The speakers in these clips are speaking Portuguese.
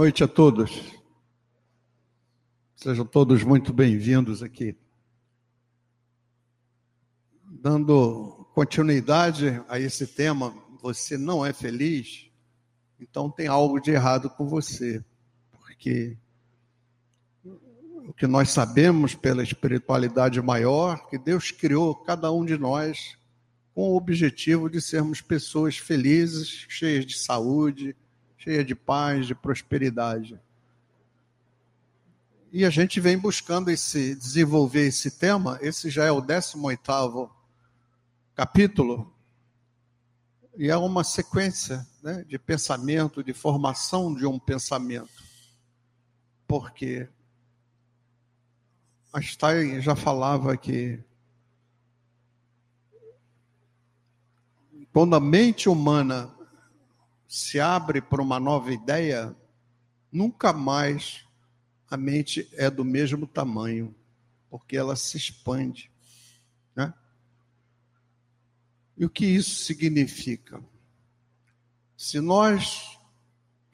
Noite a todos. Sejam todos muito bem-vindos aqui. Dando continuidade a esse tema, você não é feliz, então tem algo de errado com você, porque o que nós sabemos pela espiritualidade maior, que Deus criou cada um de nós com o objetivo de sermos pessoas felizes, cheias de saúde, cheias de paz, de prosperidade. E a gente vem buscando esse desenvolver esse tema, esse já é o 18º capítulo, e é uma sequência né, de pensamento, de formação de um pensamento. Porque Einstein já falava que quando a mente humana se abre para uma nova ideia, nunca mais a mente é do mesmo tamanho, porque ela se expande. Né? E o que isso significa? Se nós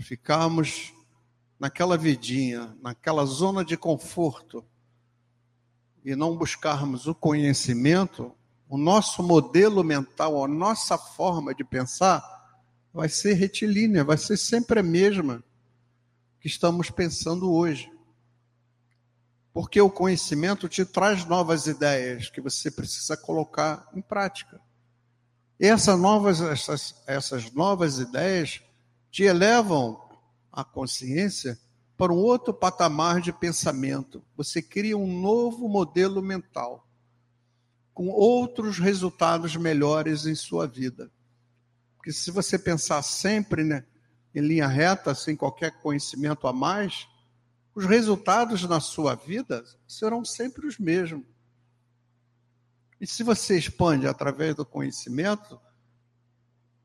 ficarmos naquela vidinha, naquela zona de conforto, e não buscarmos o conhecimento, o nosso modelo mental, a nossa forma de pensar vai ser retilínea, vai ser sempre a mesma que estamos pensando hoje. Porque o conhecimento te traz novas ideias que você precisa colocar em prática. E essas novas, essas, essas novas ideias te elevam a consciência para um outro patamar de pensamento. Você cria um novo modelo mental, com outros resultados melhores em sua vida. Porque se você pensar sempre né, em linha reta, sem qualquer conhecimento a mais, os resultados na sua vida serão sempre os mesmos. E se você expande através do conhecimento,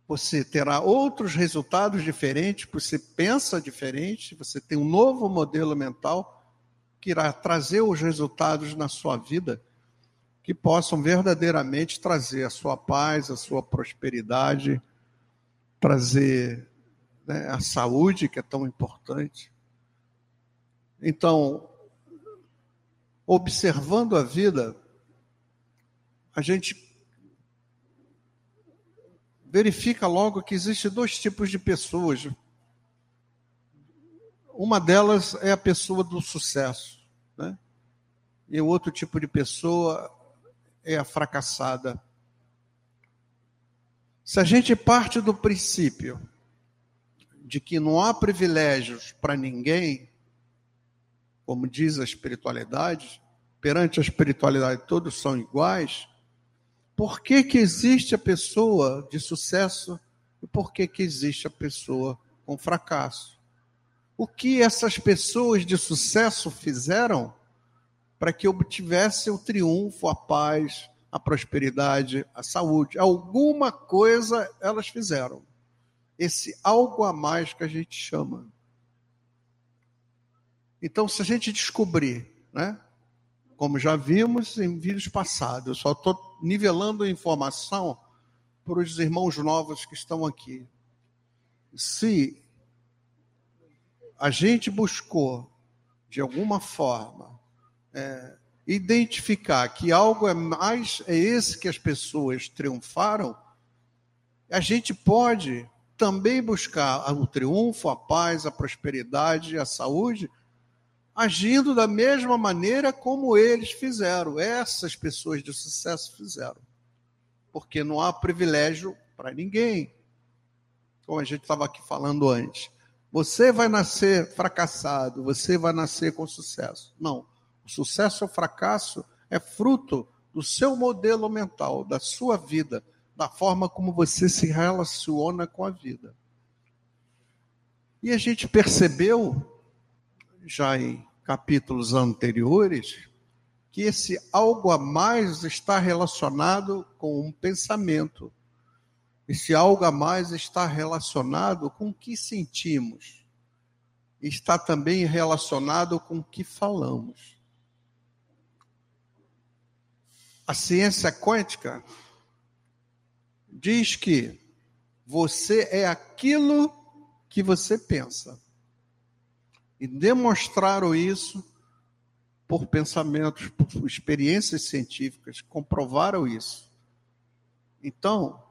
você terá outros resultados diferentes, você pensa diferente, você tem um novo modelo mental que irá trazer os resultados na sua vida que possam verdadeiramente trazer a sua paz, a sua prosperidade, trazer né, a saúde, que é tão importante. Então, observando a vida, a gente verifica logo que existem dois tipos de pessoas. Uma delas é a pessoa do sucesso, né? e o outro tipo de pessoa é a fracassada. Se a gente parte do princípio de que não há privilégios para ninguém, como diz a espiritualidade, perante a espiritualidade todos são iguais, por que, que existe a pessoa de sucesso e por que, que existe a pessoa com fracasso. O que essas pessoas de sucesso fizeram para que obtivesse o triunfo, a paz, a prosperidade, a saúde? Alguma coisa elas fizeram. Esse algo a mais que a gente chama. Então, se a gente descobrir, né, como já vimos em vídeos passados, eu só estou nivelando a informação para os irmãos novos que estão aqui. Se a gente buscou, de alguma forma, é, identificar que algo é mais é esse que as pessoas triunfaram, a gente pode também buscar o triunfo, a paz, a prosperidade, a saúde agindo da mesma maneira como eles fizeram, essas pessoas de sucesso fizeram. Porque não há privilégio para ninguém. Como a gente estava aqui falando antes. Você vai nascer fracassado, você vai nascer com sucesso. Não. O sucesso ou fracasso é fruto do seu modelo mental, da sua vida, da forma como você se relaciona com a vida. E a gente percebeu já em capítulos anteriores que esse algo a mais está relacionado com um pensamento. Esse algo a mais está relacionado com o que sentimos. Está também relacionado com o que falamos. A ciência quântica diz que você é aquilo que você pensa. e demonstraram isso por pensamentos, por experiências científicas, comprovaram isso. Então,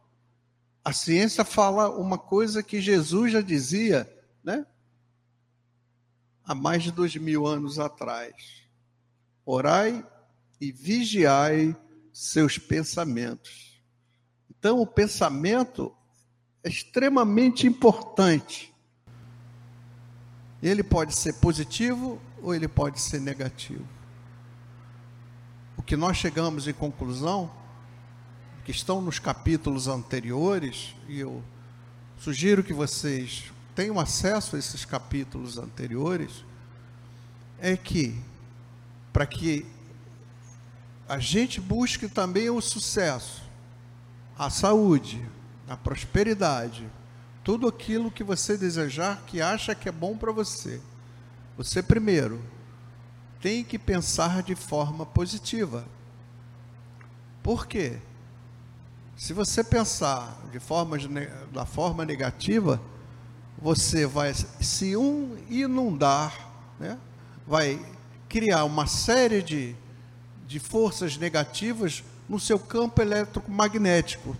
a ciência fala uma coisa que Jesus já dizia, né? Há mais de dois mil anos atrás. Orai e vigiai seus pensamentos. Então, o pensamento é extremamente importante. Ele pode ser positivo ou ele pode ser negativo. O que nós chegamos em conclusão, que estão nos capítulos anteriores, e eu sugiro que vocês tenham acesso a esses capítulos anteriores, é que, para que a gente busque também o sucesso, a saúde, a prosperidade, tudo aquilo que você desejar, que acha que é bom para você. Você primeiro tem que pensar de forma positiva. Por quê? Se você pensar de forma, da forma negativa, você vai se um inundar, né? vai criar uma série de, de forças negativas no seu campo eletromagnético.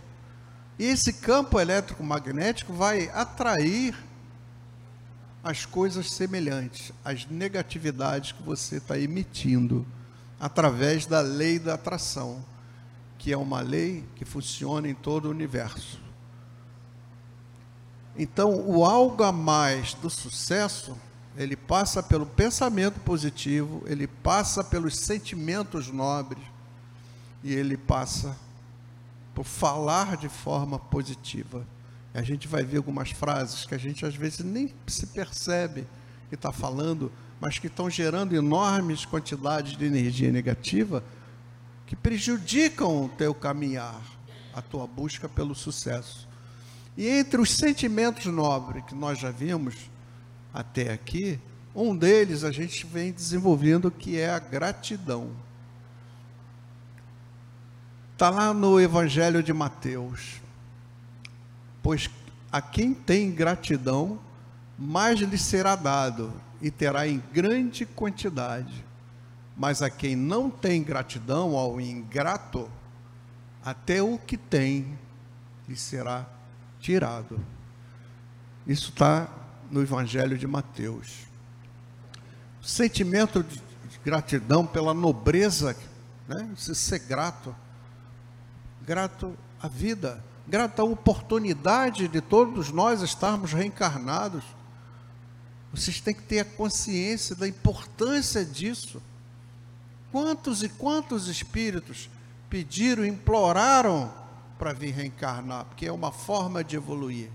E esse campo eletromagnético vai atrair as coisas semelhantes, as negatividades que você está emitindo através da lei da atração, que é uma lei que funciona em todo o universo. Então, o algo a mais do sucesso, ele passa pelo pensamento positivo, ele passa pelos sentimentos nobres e ele passa por falar de forma positiva. A gente vai ver algumas frases que a gente às vezes nem se percebe que está falando, mas que estão gerando enormes quantidades de energia negativa que prejudicam o teu caminhar, a tua busca pelo sucesso. E entre os sentimentos nobres que nós já vimos até aqui, um deles a gente vem desenvolvendo que é a gratidão. Está lá no Evangelho de Mateus. Pois a quem tem gratidão, mais lhe será dado, e terá em grande quantidade. Mas a quem não tem gratidão, ao ingrato, até o que tem lhe será tirado. Isso está no Evangelho de Mateus. O sentimento de gratidão pela nobreza, né? ser grato grato à vida, grato à oportunidade de todos nós estarmos reencarnados. Vocês têm que ter a consciência da importância disso. Quantos e quantos espíritos pediram, imploraram para vir reencarnar, porque é uma forma de evoluir.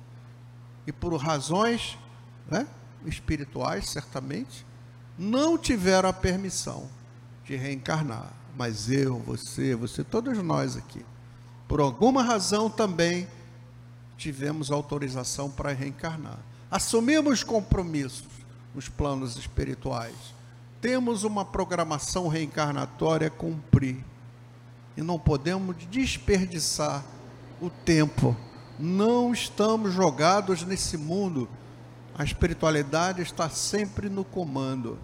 E por razões né, espirituais, certamente, não tiveram a permissão de reencarnar. Mas eu, você, você, todos nós aqui por alguma razão também tivemos autorização para reencarnar. Assumimos compromissos nos planos espirituais. Temos uma programação reencarnatória a cumprir. E não podemos desperdiçar o tempo. Não estamos jogados nesse mundo. A espiritualidade está sempre no comando.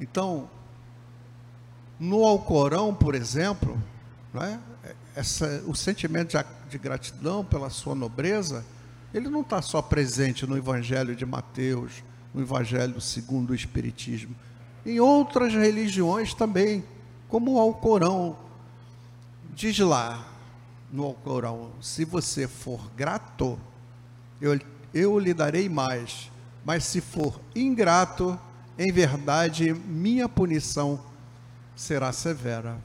Então, no Alcorão, por exemplo, não é? essa, o sentimento de, de gratidão pela sua nobreza, ele não está só presente no Evangelho de Mateus, no Evangelho segundo o Espiritismo, em outras religiões também, como o Alcorão. Diz lá no Alcorão: se você for grato, eu, eu lhe darei mais, mas se for ingrato, em verdade, minha punição será severa.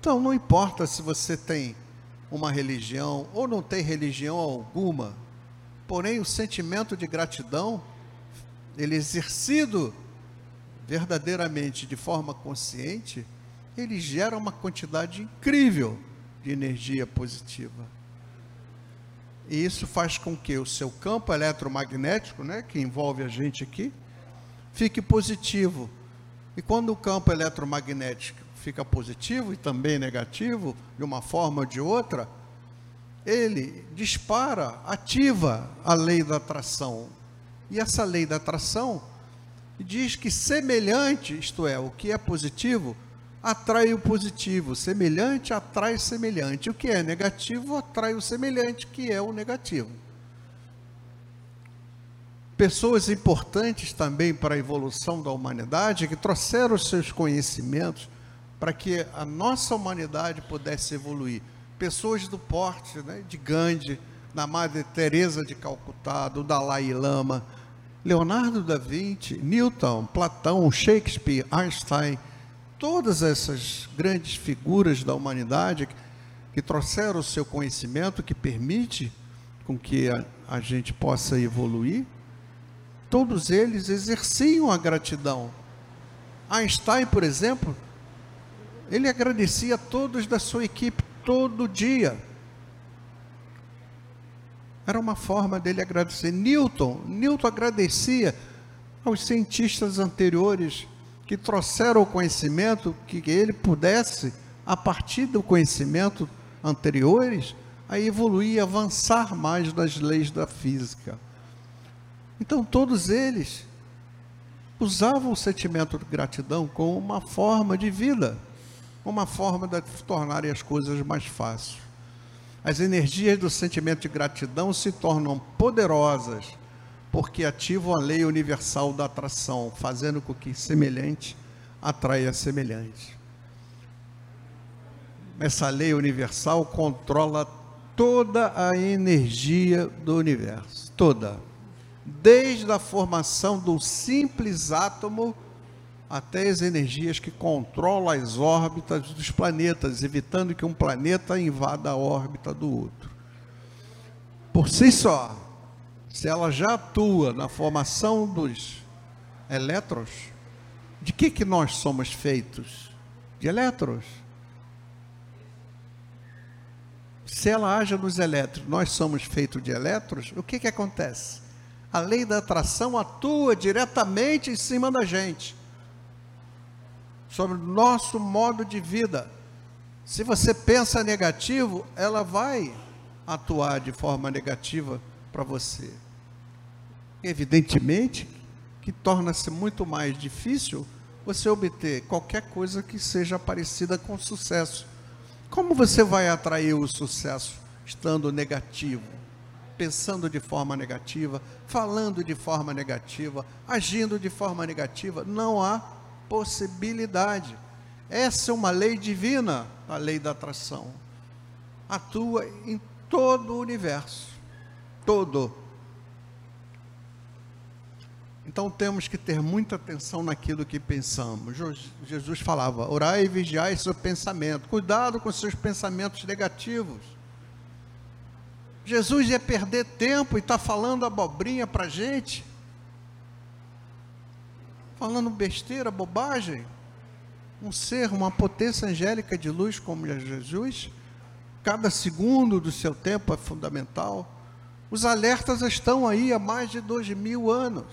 Então, não importa se você tem uma religião ou não tem religião alguma, porém o sentimento de gratidão, ele exercido verdadeiramente de forma consciente, ele gera uma quantidade incrível de energia positiva. E isso faz com que o seu campo eletromagnético, né, que envolve a gente aqui, fique positivo. E quando o campo eletromagnético fica positivo e também negativo, de uma forma ou de outra, ele dispara, ativa a lei da atração. E essa lei da atração diz que semelhante, isto é, o que é positivo, atrai o positivo, semelhante atrai semelhante. O que é negativo atrai o semelhante, que é o negativo. Pessoas importantes também para a evolução da humanidade que trouxeram os seus conhecimentos para que a nossa humanidade pudesse evoluir. Pessoas do porte né, de Gandhi, da Madre Teresa de Calcutá, do Dalai Lama, Leonardo da Vinci, Newton, Platão, Shakespeare, Einstein, todas essas grandes figuras da humanidade que, trouxeram o seu conhecimento, que permite com que a, a gente possa evoluir, todos eles exerciam a gratidão. Einstein, por exemplo, ele agradecia a todos da sua equipe todo dia. Era uma forma dele agradecer. Newton, Newton agradecia aos cientistas anteriores que trouxeram o conhecimento que ele pudesse, a partir do conhecimento anteriores, a evoluir, avançar mais nas leis da física. Então, todos eles usavam o sentimento de gratidão como uma forma de vida, uma forma de tornarem as coisas mais fáceis. As energias do sentimento de gratidão se tornam poderosas porque ativam a lei universal da atração, fazendo com que semelhante atraia semelhante. Essa lei universal controla toda a energia do universo, toda. Desde a formação do simples átomo até as energias que controlam as órbitas dos planetas, evitando que um planeta invada a órbita do outro. Por si só, se ela já atua na formação dos elétrons, de que, que nós somos feitos? De elétrons. Se ela age nos elétrons, nós somos feitos de elétrons, o que, que acontece? A lei da atração atua diretamente em cima da gente, sobre o nosso modo de vida. Se você pensa negativo, ela vai atuar de forma negativa para você. Evidentemente que torna-se muito mais difícil você obter qualquer coisa que seja parecida com sucesso. Como você vai atrair o sucesso estando negativo, pensando de forma negativa, falando de forma negativa, agindo de forma negativa? Não há possibilidade. Essa é uma lei divina, a lei da atração. Atua em todo o universo todo. Então temos que ter muita atenção naquilo que pensamos. Jesus falava: orai e vigiai seu pensamento. Cuidado com seus pensamentos negativos. Jesus ia perder tempo e está falando abobrinha para a gente, falando besteira, bobagem. Um ser, uma potência angélica de luz como Jesus, cada segundo do seu tempo é fundamental. Os alertas estão aí há mais de dois mil anos.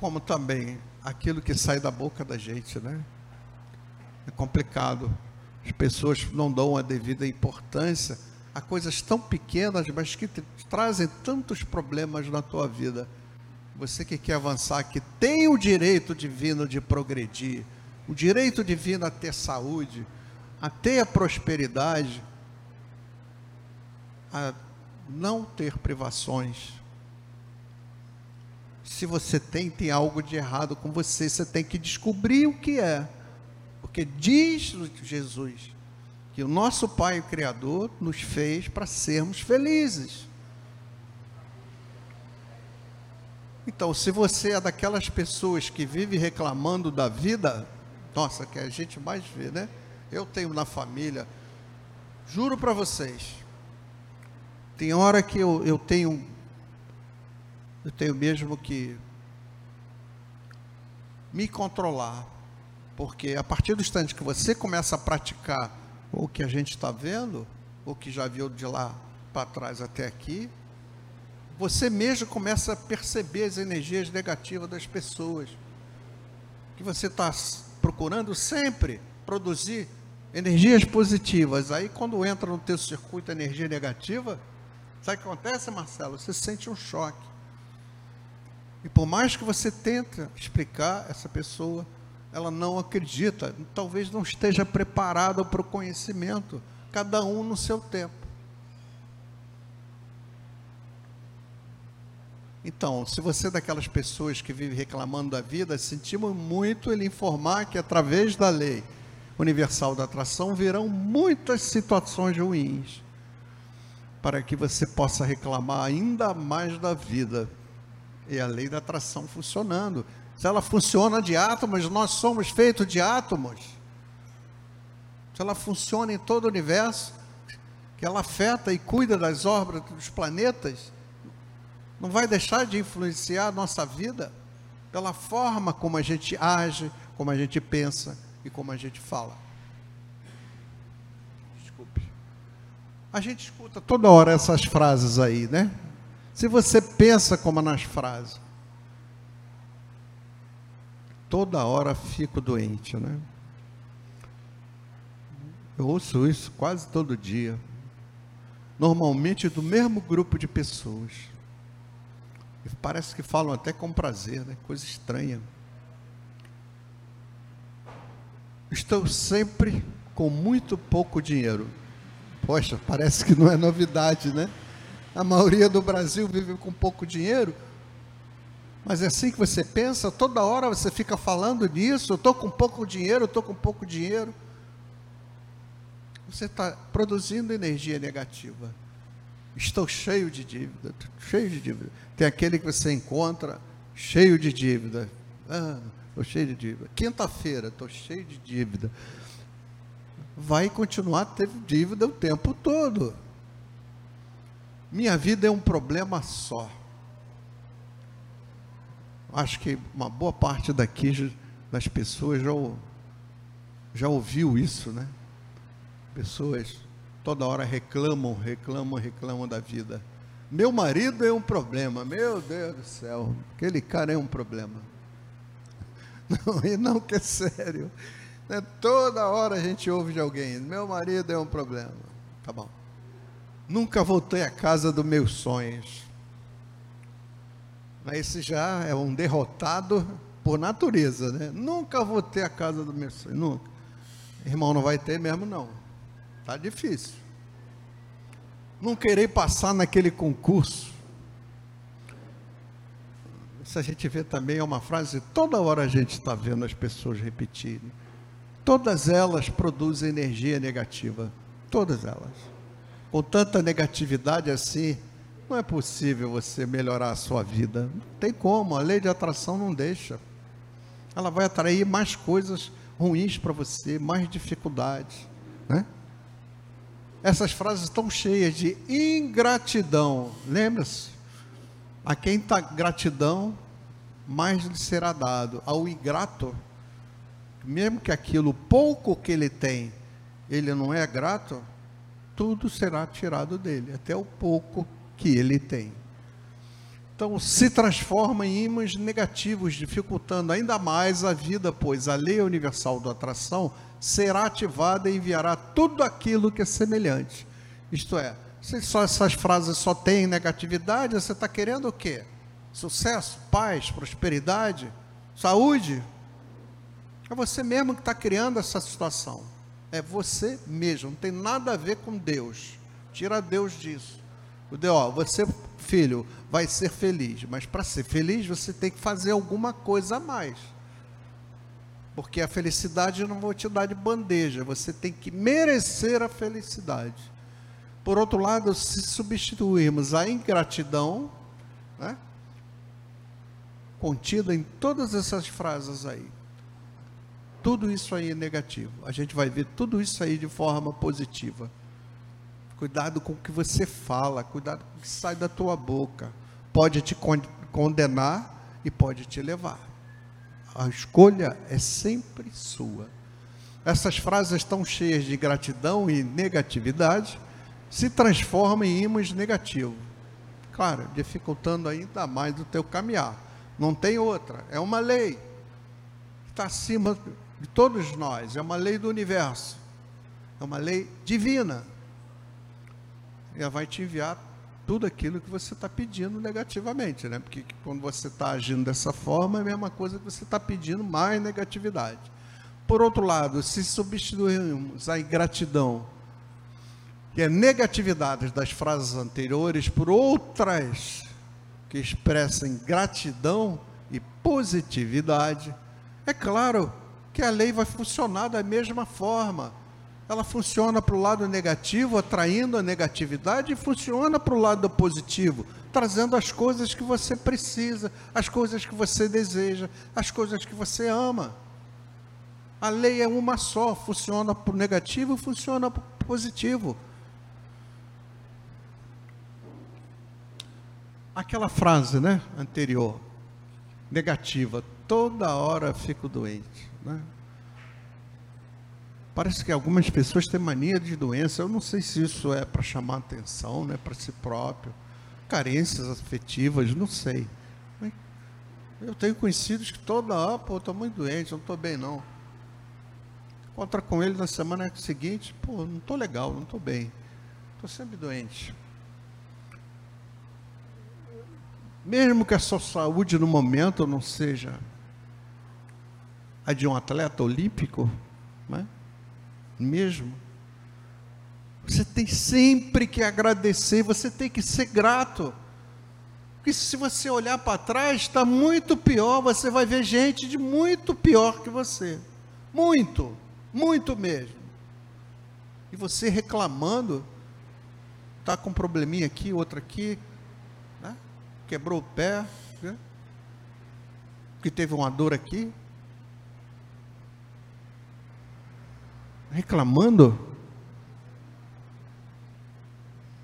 Como também aquilo que sai da boca da gente, né? É complicado. As pessoas não dão a devida importância a coisas tão pequenas, mas que trazem tantos problemas na tua vida. Você que quer avançar, que tem o direito divino de progredir, o direito divino a ter saúde, a ter a prosperidade, a não ter privações. Se você tem, tem algo de errado com você, você tem que descobrir o que é. Porque diz Jesus que o nosso Pai o Criador nos fez para sermos felizes. Então, se você é daquelas pessoas que vive reclamando da vida, nossa, que a gente mais vê, né? Eu tenho na família, juro para vocês, tem hora que eu, eu tenho, eu tenho mesmo que me controlar, porque a partir do instante que você começa a praticar o que a gente está vendo, o que já viu de lá para trás até aqui, você mesmo começa a perceber as energias negativas das pessoas, que você está procurando sempre produzir Energias positivas. Aí quando entra no teu circuito energia negativa, sabe o que acontece, Marcelo? Você sente um choque. E por mais que você tente explicar essa pessoa, ela não acredita, talvez não esteja preparada para o conhecimento, cada um no seu tempo. Então, se você é daquelas pessoas que vive reclamando da vida, sentimos muito ele informar que através da lei universal da atração virão muitas situações ruins para que você possa reclamar ainda mais da vida. E a lei da atração funcionando. Se ela funciona de átomos, nós somos feitos de átomos. Se ela funciona em todo o universo, que ela afeta e cuida das órbitas dos planetas, não vai deixar de influenciar a nossa vida pela forma como a gente age, como a gente pensa e como a gente fala. Desculpe. A gente escuta toda hora essas frases aí, né? Se você pensa como nas frases, toda hora fico doente, né? Eu ouço isso quase todo dia. Normalmente do mesmo grupo de pessoas. E parece que falam até com prazer, né? Coisa estranha. Estou sempre com muito pouco dinheiro. Poxa, parece que não é novidade, né? A maioria do Brasil vive com pouco dinheiro, mas é assim que você pensa, toda hora você fica falando nisso, eu estou com pouco dinheiro, eu estou com pouco dinheiro. Você está produzindo energia negativa. Estou cheio de dívida, cheio de dívida. Tem aquele que você encontra cheio de dívida. Ah, estou cheio de dívida. Quinta-feira, estou cheio de dívida. Vai continuar tendo dívida o tempo todo. Minha vida é um problema só acho que uma boa parte daqui das pessoas já, já ouviu isso, né? Pessoas toda hora reclamam, reclamam, reclamam da vida. Meu marido é um problema, meu Deus do céu, aquele cara é um problema. Não, e não que é sério. Né? Toda hora a gente ouve de alguém, meu marido é um problema. Tá bom. Nunca voltei à casa dos meus sonhos. Esse já é um derrotado por natureza, né? Nunca vou ter a casa do meu sonho, nunca. Irmão, não vai ter mesmo não. Tá difícil. Não querer passar naquele concurso. Isso a gente vê também é uma frase, toda hora a gente está vendo as pessoas repetirem. Todas elas produzem energia negativa. Todas elas. Com tanta negatividade assim, não é possível você melhorar a sua vida. Não tem como, a lei de atração não deixa. Ela vai atrair mais coisas ruins para você, mais dificuldades. Né? Essas frases estão cheias de ingratidão. Lembra-se? A quem está gratidão, mais lhe será dado. Ao ingrato, mesmo que aquilo pouco que ele tem, ele não é grato, tudo será tirado dele, até o pouco que ele tem. Então, se transforma em ímãs negativos, dificultando ainda mais a vida, pois a lei universal da atração será ativada e enviará tudo aquilo que é semelhante. Isto é, se só essas frases só têm negatividade, você está querendo o quê? Sucesso, paz, prosperidade, saúde? É você mesmo que está criando essa situação. É você mesmo, não tem nada a ver com Deus. Tira Deus disso. Ó, você, filho, vai ser feliz, mas para ser feliz você tem que fazer alguma coisa a mais. Porque a felicidade eu não vou te dar de bandeja, você tem que merecer a felicidade. Por outro lado, se substituirmos a ingratidão, né, contida em todas essas frases aí, tudo isso aí é negativo. A gente vai ver tudo isso aí de forma positiva. Cuidado com o que você fala, cuidado com o que sai da tua boca. Pode te condenar e pode te levar. A escolha é sempre sua. Essas frases estão cheias de gratidão e negatividade, se transformam em ímãs negativos. Claro, dificultando ainda mais o teu caminhar. Não tem outra, é uma lei. Está acima de todos nós, é uma lei do universo. É uma lei divina. Ela vai te enviar tudo aquilo que você está pedindo negativamente, né? Porque quando você está agindo dessa forma, é a mesma coisa que você está pedindo mais negatividade. Por outro lado, se substituirmos a ingratidão e a negatividade das frases anteriores por outras que expressem gratidão e positividade, é claro que a lei vai funcionar da mesma forma ela funciona para o lado negativo, atraindo a negatividade, e funciona para o lado positivo, trazendo as coisas que você precisa, as coisas que você deseja, as coisas que você ama. A lei é uma só, funciona para o negativo e funciona para o positivo. Aquela frase, né, anterior, negativa, toda hora fico doente, né? Parece que algumas pessoas têm mania de doença. Eu não sei se isso é para chamar atenção, né, para si próprio. Carências afetivas, não sei. Eu tenho conhecidos que toda hora, pô, estou muito doente, não estou bem não. Encontra com ele na semana seguinte, pô, não estou legal, não estou bem. Estou sempre doente. Mesmo que a sua saúde no momento não seja a de um atleta olímpico, né? mesmo. Você tem sempre que agradecer, você tem que ser grato. Porque se você olhar para trás, está muito pior, você vai ver gente de muito pior que você. Muito, muito mesmo. E você reclamando, está com um probleminha aqui, outro aqui, né? quebrou o pé, né? que teve uma dor aqui, reclamando.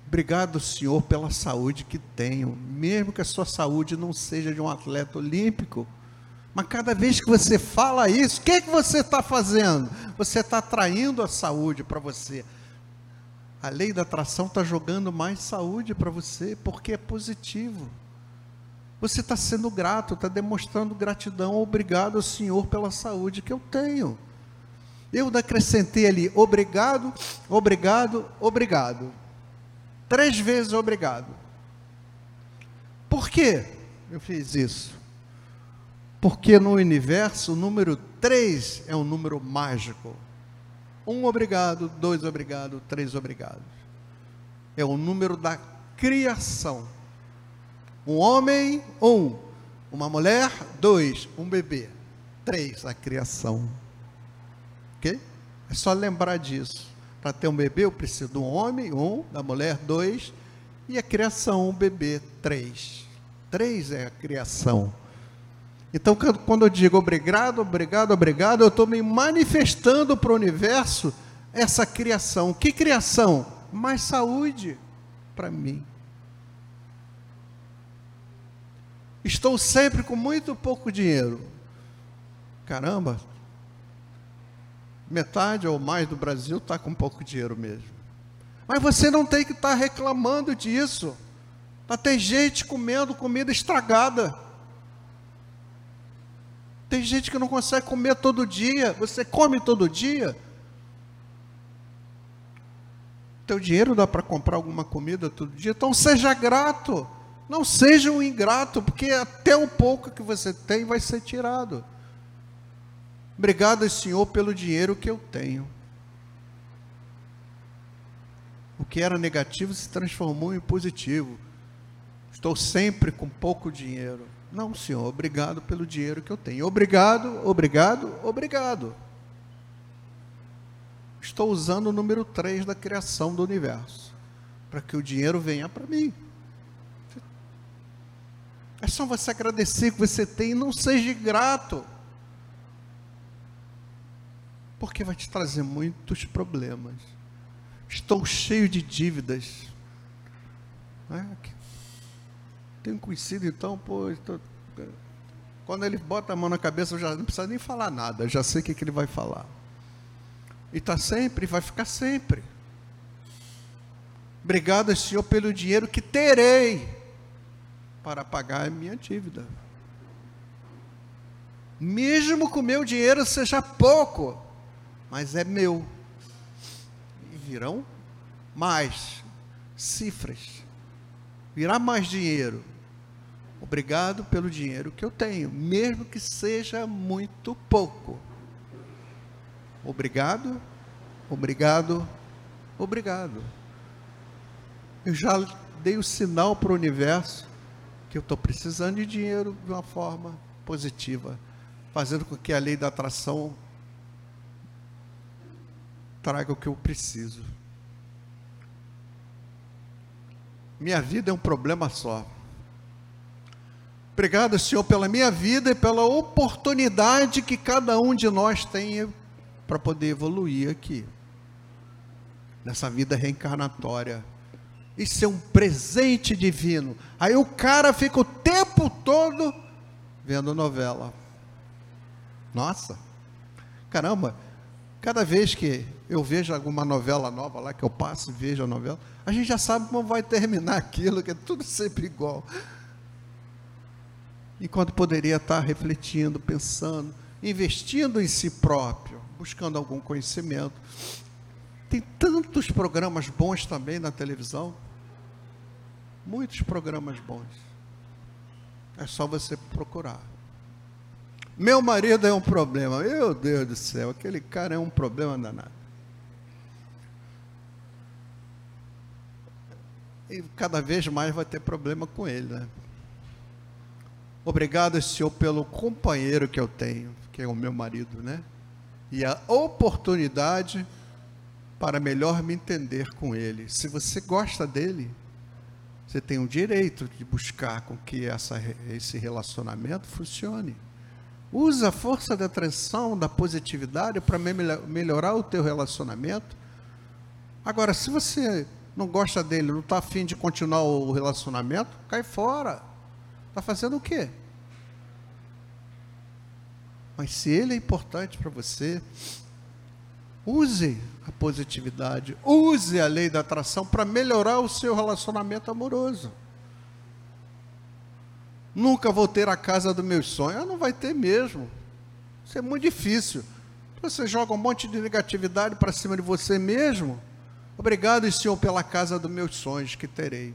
Obrigado, Senhor, pela saúde que tenho, mesmo que a sua saúde não seja de um atleta olímpico. Mas cada vez que você fala isso, o que, é que você está fazendo? Você está atraindo a saúde para você. A lei da atração está jogando mais saúde para você, porque é positivo. Você está sendo grato, está demonstrando gratidão. Obrigado, Senhor, pela saúde que eu tenho. Eu acrescentei ali, obrigado, obrigado, obrigado. Três vezes obrigado. Por que eu fiz isso? Porque no universo o número três é um número mágico. Um obrigado, dois obrigado, três obrigados. É o número da criação. Um homem, um. Uma mulher, dois. Um bebê, três. A criação. Ok? É só lembrar disso. Para ter um bebê, eu preciso um homem, um, da mulher, dois, e a criação, um bebê, três. Três é a criação. Então, quando eu digo obrigado, obrigado, obrigado, eu estou me manifestando para o universo essa criação. Que criação? Mais saúde para mim. Estou sempre com muito pouco dinheiro. Caramba, metade ou mais do Brasil está com pouco dinheiro mesmo. Mas você não tem que estar tá reclamando disso. Tá, tem gente comendo comida estragada. Tem gente que não consegue comer todo dia. Você come todo dia? Teu dinheiro dá para comprar alguma comida todo dia? Então seja grato. Não seja um ingrato, porque até o pouco que você tem vai ser tirado. Obrigado, Senhor, pelo dinheiro que eu tenho. O que era negativo se transformou em positivo. Estou sempre com pouco dinheiro. Não, Senhor, obrigado pelo dinheiro que eu tenho. Obrigado, obrigado, obrigado. Estou usando o número 3 da criação do universo para que o dinheiro venha para mim. É só você agradecer que você tem e não seja grato porque vai te trazer muitos problemas. Estou cheio de dívidas. É? Tenho conhecido, então, pô, estou... quando ele bota a mão na cabeça, eu já não precisa nem falar nada, já sei o que, que ele vai falar. E está sempre, vai ficar sempre. Obrigado, Senhor, pelo dinheiro que terei para pagar a minha dívida. Mesmo que o meu dinheiro seja pouco, mas é meu. virão mais cifras, virá mais dinheiro. Obrigado pelo dinheiro que eu tenho, mesmo que seja muito pouco. Obrigado, obrigado, obrigado. Eu já dei o sinal para o universo que eu estou precisando de dinheiro de uma forma positiva, fazendo com que a lei da atração traga o que eu preciso. Minha vida é um problema só. Obrigado, Senhor, pela minha vida e pela oportunidade que cada um de nós tem para poder evoluir aqui, nessa vida reencarnatória. Isso é um presente divino. Aí o cara fica o tempo todo vendo novela. Nossa, caramba, cada vez que eu vejo alguma novela nova lá, que eu passo e vejo a novela, a gente já sabe como vai terminar aquilo, que é tudo sempre igual. Enquanto poderia estar refletindo, pensando, investindo em si próprio, buscando algum conhecimento. Tem tantos programas bons também na televisão. Muitos programas bons. É só você procurar. Meu marido é um problema. Meu Deus do céu, aquele cara é um problema danado. E cada vez mais vai ter problema com ele, né? Obrigado, Senhor, pelo companheiro que eu tenho, que é o meu marido, né? E a oportunidade para melhor me entender com ele. Se você gosta dele, você tem o direito de buscar com que essa, esse relacionamento funcione. Usa a força da atração, da positividade para melhorar o teu relacionamento. Agora, se você não gosta dele, não está afim de continuar o relacionamento, cai fora. Está fazendo o quê? Mas se ele é importante para você, use a positividade. Use a lei da atração para melhorar o seu relacionamento amoroso. Nunca vou ter a casa dos meus sonhos. Ah, não vai ter mesmo. Isso é muito difícil. Você joga um monte de negatividade para cima de você mesmo. Obrigado, Senhor, pela casa dos meus sonhos que terei.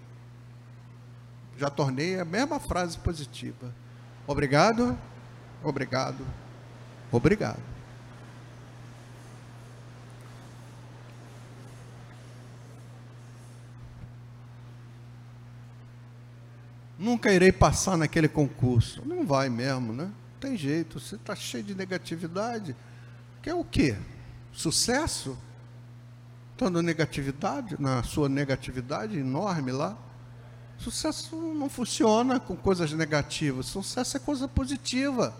Já tornei a mesma frase positiva. Obrigado, obrigado, obrigado. Nunca irei passar naquele concurso. Não vai mesmo, né? Não tem jeito, você está cheio de negatividade. Quer o quê? Sucesso? Estando negatividade, na sua negatividade enorme lá. Sucesso não funciona com coisas negativas. Sucesso é coisa positiva.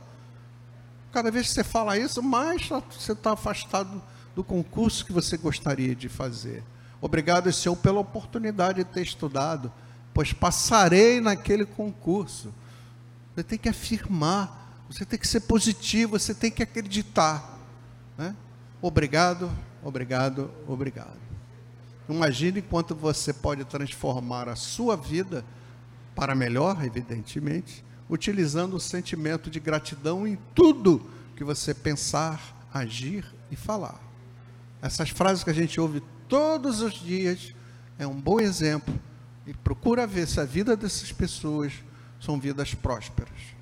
Cada vez que você fala isso, mais você está afastado do concurso que você gostaria de fazer. Obrigado, Senhor, pela oportunidade de ter estudado pois passarei naquele concurso. Você tem que afirmar, você tem que ser positivo, você tem que acreditar. Né? Obrigado, obrigado, obrigado. Imagine quanto você pode transformar a sua vida para melhor, evidentemente, utilizando o sentimento de gratidão em tudo que você pensar, agir e falar. Essas frases que a gente ouve todos os dias é um bom exemplo e procura ver se a vida dessas pessoas são vidas prósperas.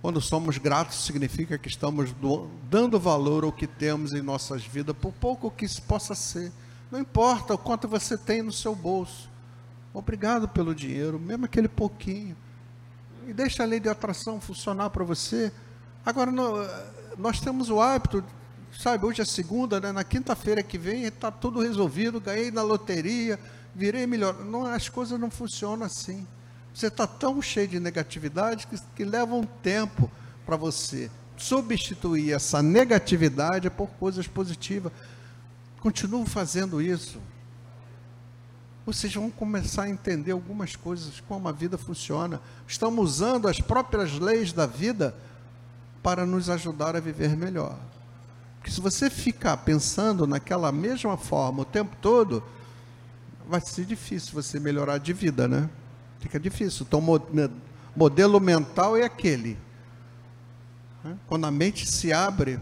Quando somos gratos, significa que estamos do, dando valor ao que temos em nossas vidas, por pouco que isso possa ser. Não importa o quanto você tem no seu bolso. Obrigado pelo dinheiro, mesmo aquele pouquinho. E deixa a lei de atração funcionar para você. Agora, nós temos o hábito sabe, hoje é segunda, né? na quinta-feira que vem está tudo resolvido, ganhei na loteria, virei melhor. Não, as coisas não funcionam assim. Você está tão cheio de negatividade que, que leva um tempo para você substituir essa negatividade por coisas positivas. Continuo fazendo isso. Vocês vão começar a entender algumas coisas, como a vida funciona. Estamos usando as próprias leis da vida para nos ajudar a viver melhor. Porque se você ficar pensando naquela mesma forma o tempo todo, vai ser difícil você melhorar de vida, né? Fica difícil. Então, modelo mental é aquele. Né? Quando a mente se abre,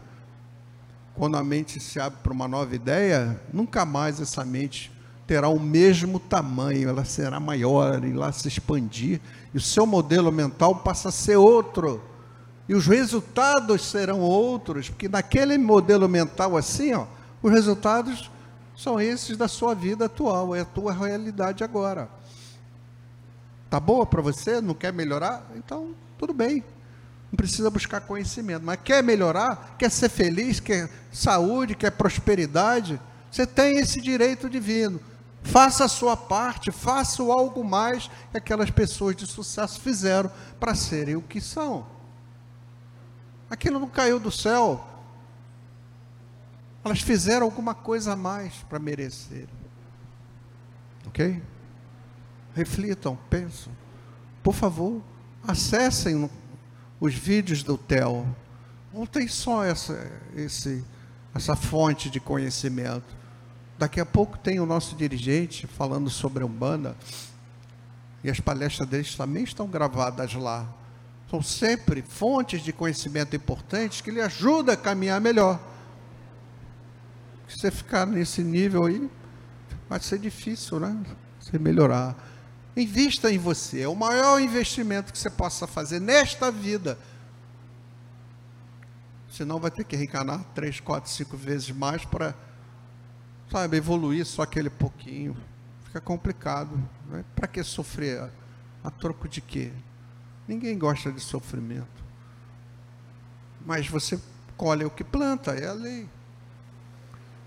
quando a mente se abre para uma nova ideia, nunca mais essa mente terá o mesmo tamanho, ela será maior, e lá se expandir, e o seu modelo mental passa a ser outro. E os resultados serão outros, porque naquele modelo mental assim, ó, os resultados são esses da sua vida atual, é a tua realidade agora. Tá boa para você? Não quer melhorar? Então, tudo bem. Não precisa buscar conhecimento, mas quer melhorar, quer ser feliz, quer saúde, quer prosperidade, você tem esse direito divino. Faça a sua parte, faça algo mais que aquelas pessoas de sucesso fizeram para serem o que são. Aquilo não caiu do céu. Elas fizeram alguma coisa a mais para merecer. Ok? Reflitam, pensam. Por favor, acessem os vídeos do TEL. Não tem só essa, esse, essa fonte de conhecimento. Daqui a pouco tem o nosso dirigente falando sobre a Umbanda, e as palestras deles também estão gravadas lá. São sempre fontes de conhecimento importantes que lhe ajudam a caminhar melhor. Se você ficar nesse nível aí, vai ser difícil, né? Você melhorar. Invista em você. É o maior investimento que você possa fazer nesta vida. Senão vai ter que reencarnar três, quatro, cinco vezes mais para sabe, evoluir só aquele pouquinho. Fica complicado. Né? Para que sofrer? A, a troco de quê? Ninguém gosta de sofrimento. Mas você colhe o que planta, é a lei.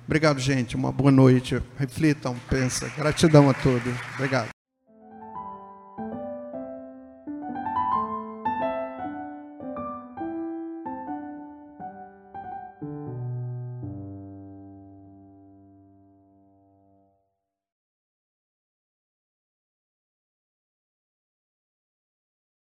Obrigado, gente. Uma boa noite. Reflitam, pensem. Gratidão a todos. Obrigado.